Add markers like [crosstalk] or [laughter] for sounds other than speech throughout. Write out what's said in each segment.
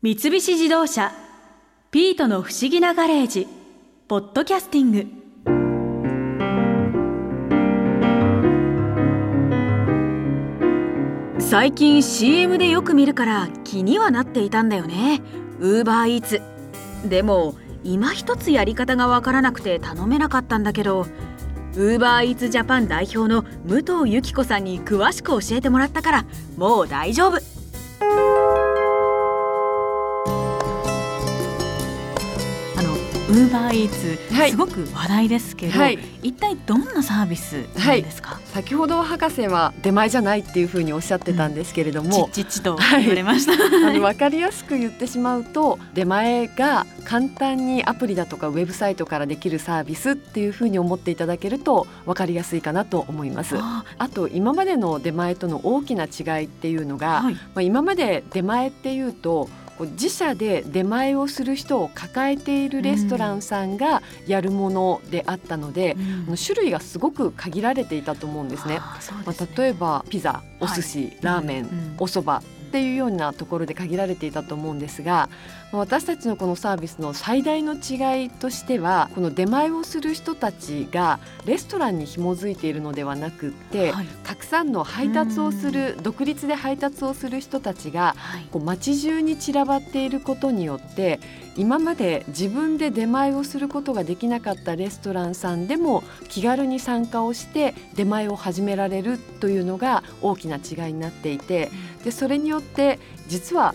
三菱自動車「ピートの不思議なガレージ」ポッドキャスティング。最近 CM でよく見るから気にはなっていたんだよね。ウーバーイーツ。でも今一つやり方がわからなくて頼めなかったんだけどウーバーイーツジャパン代表の武藤由紀子さんに詳しく教えてもらったからもう大丈夫。ウーバーイーツ、はい、すごく話題ですけど、はい、一体どんなサービスなんですか、はい、先ほど博士は出前じゃないっていうふうにおっしゃってたんですけれども、うん、ちっちと言われました、あの分かりやすく言ってしまうと出前が簡単にアプリだとかウェブサイトからできるサービスっていうふうに思っていただけると分かりやすいかなと思います。あと今までの出前との大きな違いっていうのが、まあ今まで出前っていうと自社で出前をする人を抱えているレストランさんがやるものであったので、うん、種類がすごく限られていたと思うんですね。すね。まあ、例えばピザお寿司、はい、ラーメン、うん、お蕎麦っていうようなところで限られていたと思うんですが私たちのこのサービスの最大の違いとしてはこの出前をする人たちがレストランに紐づいているのではなくって、はい、たくさんの配達をする独立で配達をする人たちが、はい、こう街中に散らばっていることによって今まで自分で出前をすることができなかったレストランさんでも気軽に参加をして出前を始められるというのが大きな違いになっていてでそれによって実は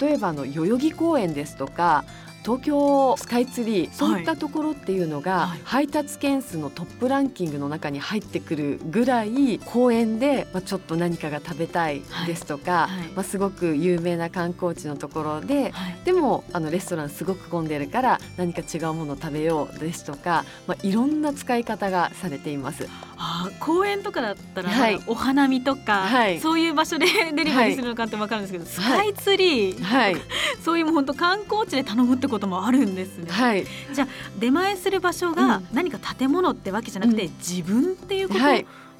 例えばの代々木公園ですとか東京スカイツリーそういったところっていうのが、配達件数のトップランキングの中に入ってくるぐらい公園で、まあ、ちょっと何かが食べたいですとか、まあ、すごく有名な観光地のところで、でもあのレストランすごく混んでるから何か違うものを食べようですとか、まあ、いろんな使い方がされています。あ公園とかだったら、はい、お花見とか、はい、そういう場所で [laughs] デリバリーするのかって分かるんですけど、スカイツリー、はい、[laughs] そういうも本当観光地で頼むってこともあるんですね。はい、じゃあ出前する場所が何か建物ってわけじゃなくて、うん、自分っていうこと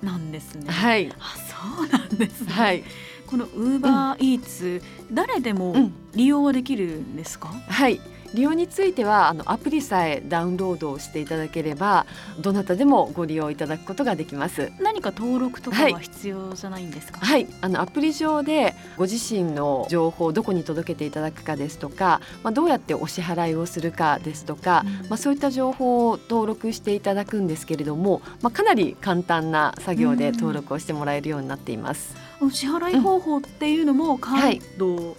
なんですね。はい、あそうなんですね。はい。このウーバーイーツ、うん、誰でも利用はできるんですか、はい利用についてはあのアプリさえダウンロードをしていただければどなたでもご利用いただくことができます。何か登録とかは必要じゃないんですか？はい、はい、あのアプリ上でご自身の情報をどこに届けていただくかですとか、まあ、どうやってお支払いをするかですとか、うん、まあ、そういった情報を登録していただくんですけれども、まあ、かなり簡単な作業で登録をしてもらえるようになっています。お支払い方法っていうのもカード、うん。はい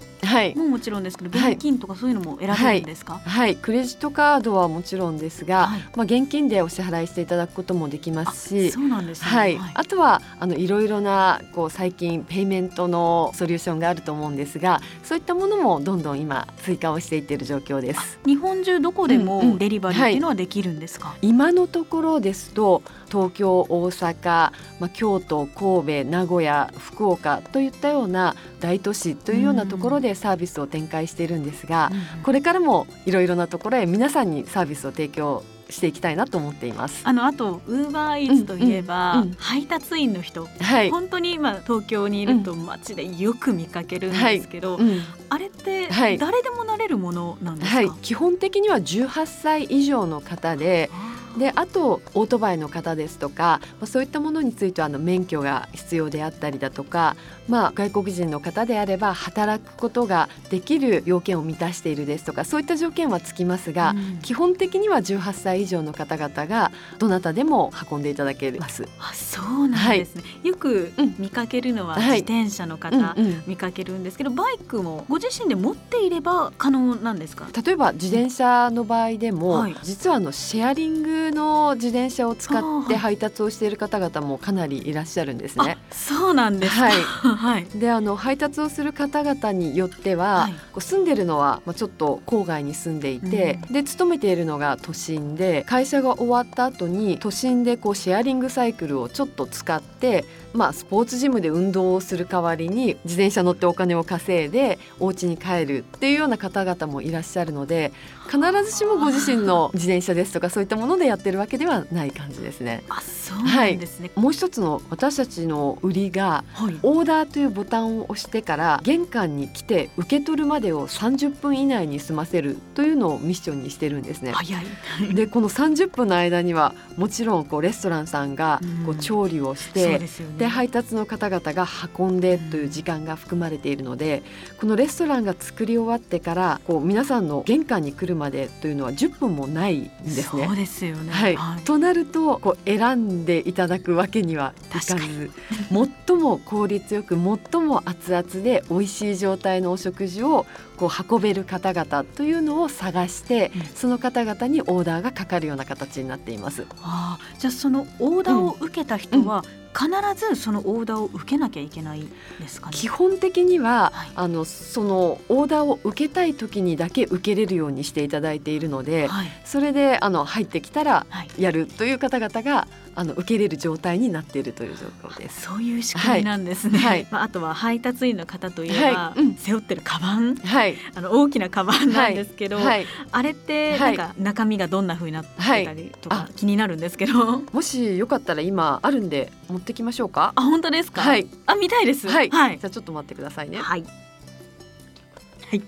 ももちろんですけど、現金とかそういうのも選べるんですか、はい、はい、クレジットカードはもちろんですが、はい、まあ現金でお支払いしていただくこともできますし、そうなんです、ね、はい、あとはあのいろいろなこう最近ペイメントのソリューションがあると思うんですが、そういったものもどんどん今追加をしていっている状況です。日本中どこでもデリバリーっていうのはできるんですか、うんうんはい、今のところですと東京、大阪、まあ京都、神戸、名古屋、福岡といったような大都市というようなところでサービスを展開しているんですが、これからもいろいろなところへ皆さんにサービスを提供していきたいなと思っています。あのあとウーバーイーツといえば、うんうん、配達員の人、はい、本当に今東京にいると街でよく見かけるんですけど、はい。うん、あれって誰でもなれるものなんですか、はい、基本的には18歳以上の方でであとオートバイの方ですとか、まあ、そういったものについてはあの免許が必要であったりだとか、まあ、外国人の方であれば働くことができる要件を満たしているですとかそういった条件はつきますが、うん、基本的には18歳以上の方々がどなたでも運んでいただけます。あそうなんですね、はい、よく見かけるのは自転車の方、はい、見かけるんですけどバイクもご自身で持っていれば可能なんですか？例えば自転車の場合でも、はい、実はあのシェアリングの自転車を使って配達をしている方々もかなりいらっしゃるんですね。そうなんですはい、はい、[laughs] であの配達をする方々によっては、はい、住んでるのは、まあ、ちょっと郊外に住んでいて、うん、で勤めているのが都心で会社が終わった後に都心でこうシェアリングサイクルをちょっと使ってまあ、スポーツジムで運動をする代わりに自転車乗ってお金を稼いでお家に帰るっていうような方々もいらっしゃるので必ずしもご自身の自転車ですとかそういったものでややってるわけではない感じですね。あそうなんですね、はい、もう一つの私たちの売りが、はい、オーダーというボタンを押してから玄関に来て受け取るまでを30分以内に済ませるというのをミッションにしてるんですね。早い。でこの30分の間にはもちろんこうレストランさんがこう調理をして、うんで、ね、配達の方々が運んでという時間が含まれているのでこのレストランが作り終わってからこう皆さんの玄関に来るまでというのは10分もないんですね。そうですよね、はい、はい、となるとこう選んでいただくわけにはいかず [laughs] 最も効率よく最も熱々で美味しい状態のお食事をこう運べる方々というのを探して、うん、その方々にオーダーがかかるような形になっています。あじゃあそのオーダーを受けた人は、必ずそのオーダーを受けなきゃいけないですか、ね、基本的には、はい、あのそのオーダーを受けたい時にだけ受けれるようにしていただいているので、はい、それであの入ってきたらやるという方々が、あの受けれる状態になっているという状況です。そういう仕組みなんですね。はい、まああとは配達員の方といえば、はいうん、背負ってるカバン、はい、あの大きなカバンなんですけど、はい、あれってなんか中身がどんな風になってたりとか気になるんですけど、もしよかったら今あるんで持ってきましょうか？あ本当ですか？はい。あ見たいです。はい。はい、じゃあちょっと待ってくださいね。はい。はい。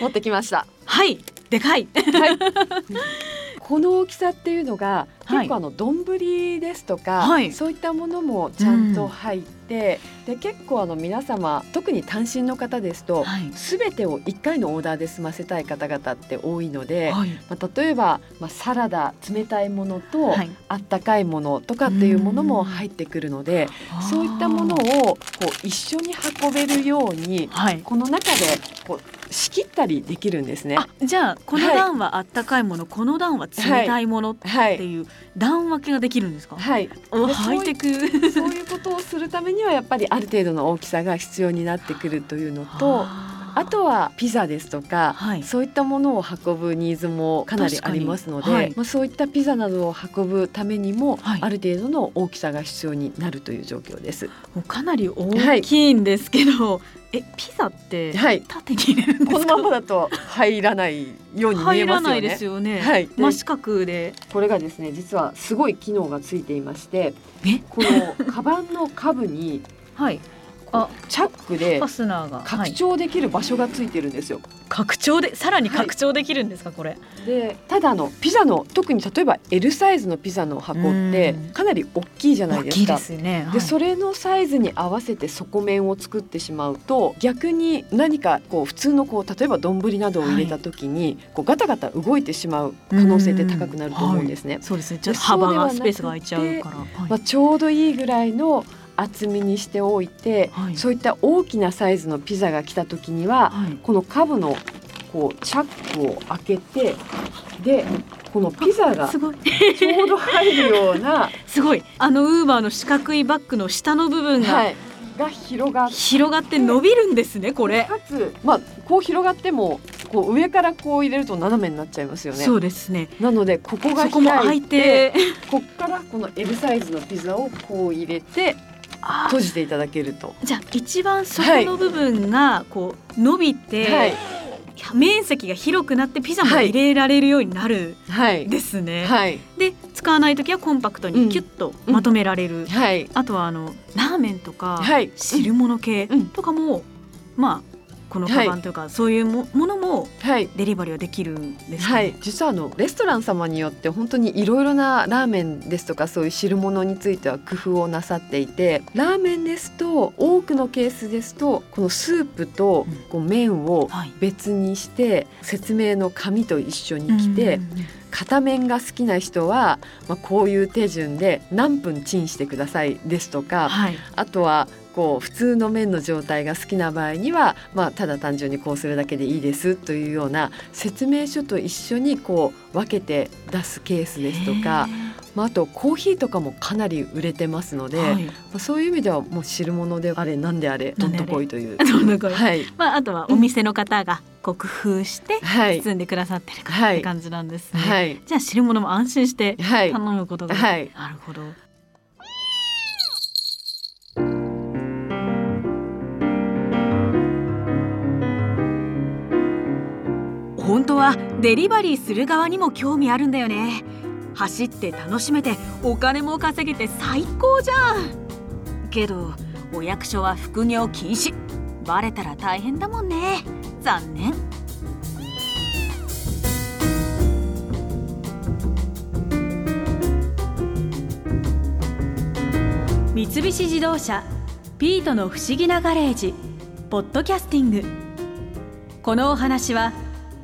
持ってきました。はい。でかい。はい。[laughs] この大きさっていうのが結構あの丼ですとか、はい、そういったものもちゃんと入って、うん、で結構あの皆様特に単身の方ですと、はい、全てを1回のオーダーで済ませたい方々って多いので、はい、まあ、例えば、まあ、サラダ冷たいものと、あったかいものとかっていうものも入ってくるので、そういったものをこう一緒に運べるように、この中でこう仕切ったりできるんですね。じゃあこの段はあったかいもの、この段は冷たいものっていう、段分けができるんですか？はい。ハイテク。そういうことをするためにはやっぱりある程度の大きさが必要になってくるというのと。あとはピザですとか、はい、そういったものを運ぶニーズもかなりありますので、はい、まあ、そういったピザなどを運ぶためにも、はい、ある程度の大きさが必要になるという状況です。かなり大きいんですけど、えピザって縦に入れるんですか、[laughs] このままだと入らないように見えますよね。入らないですよね。はい、真四角で。これがですね実はすごい機能がついていましてこのカバンの下部にはい。あチャックでファスナーが拡張できる場所がついてるんですよ。拡張でさらに拡張できるんですか、はい、これ。でただのピザの特に例えば L サイズのピザの箱ってかなり大きいじゃないですか。ですね、でそれのサイズに合わせて底面を作ってしまうと逆に何かこう普通のこう例えば丼などを入れた時に、はい、こうガタガタ動いてしまう可能性って高くなると思うんですね。そうですね。ちょっと幅がスペースが空いちゃうから。まあちょうどいいぐらいの厚みにしておいて、はい、そういった大きなサイズのピザが来た時には、はい、このカブのこうチャックを開けてでこのピザがちょうど入るような [laughs] すごい。あのウーバーの四角いバッグの下の部分が、はい、が広がって広がって伸びるんですねこれ。かつまあこう広がってもこう上からこう入れると斜めになっちゃいますよね。そうですね。なのでここが開いてここからこの L サイズのピザをこう入れて閉じていただけると。じゃあ一番底の部分がこう伸びて、はい、面積が広くなってピザも入れられるようになるですね。はい、で使わない時はコンパクトにキュッとまとめられる、うん。うんはい、あとはあのラーメンとか汁物系とかも、まあこのカバンというか、はい、そういうものもデリバリーはできるんです、ね、はい、実はあのレストラン様によって本当にいろいろなラーメンですとかそういう汁物については工夫をなさっていてラーメンですと多くのケースですとこのスープとこう麺を別にして説明の紙と一緒に来て。片面が好きな人は、まあ、こういう手順で何分チンしてくださいですとか、はい、あとはこう普通の麺の状態が好きな場合には、まあ、ただ単純にこうするだけでいいですというような説明書と一緒にこう分けて出すケースですとか、まあ、あとコーヒーとかもかなり売れてますので、はい、まあ、そういう意味ではもう汁物であれ何であれどんとこいという。はい。まあ、あとはお店の方がこう工夫して包んでくださってるかって感じなんですね。はい、じゃあ汁物も安心して頼むことが、はい、なるほど。はデリバリーする側にも興味あるんだよね。走って楽しめてお金も稼げて最高じゃん。けどお役所は副業禁止。バレたら大変だもんね。残念。三菱自動車ピートの不思議なガレージポッドキャスティング。このお話は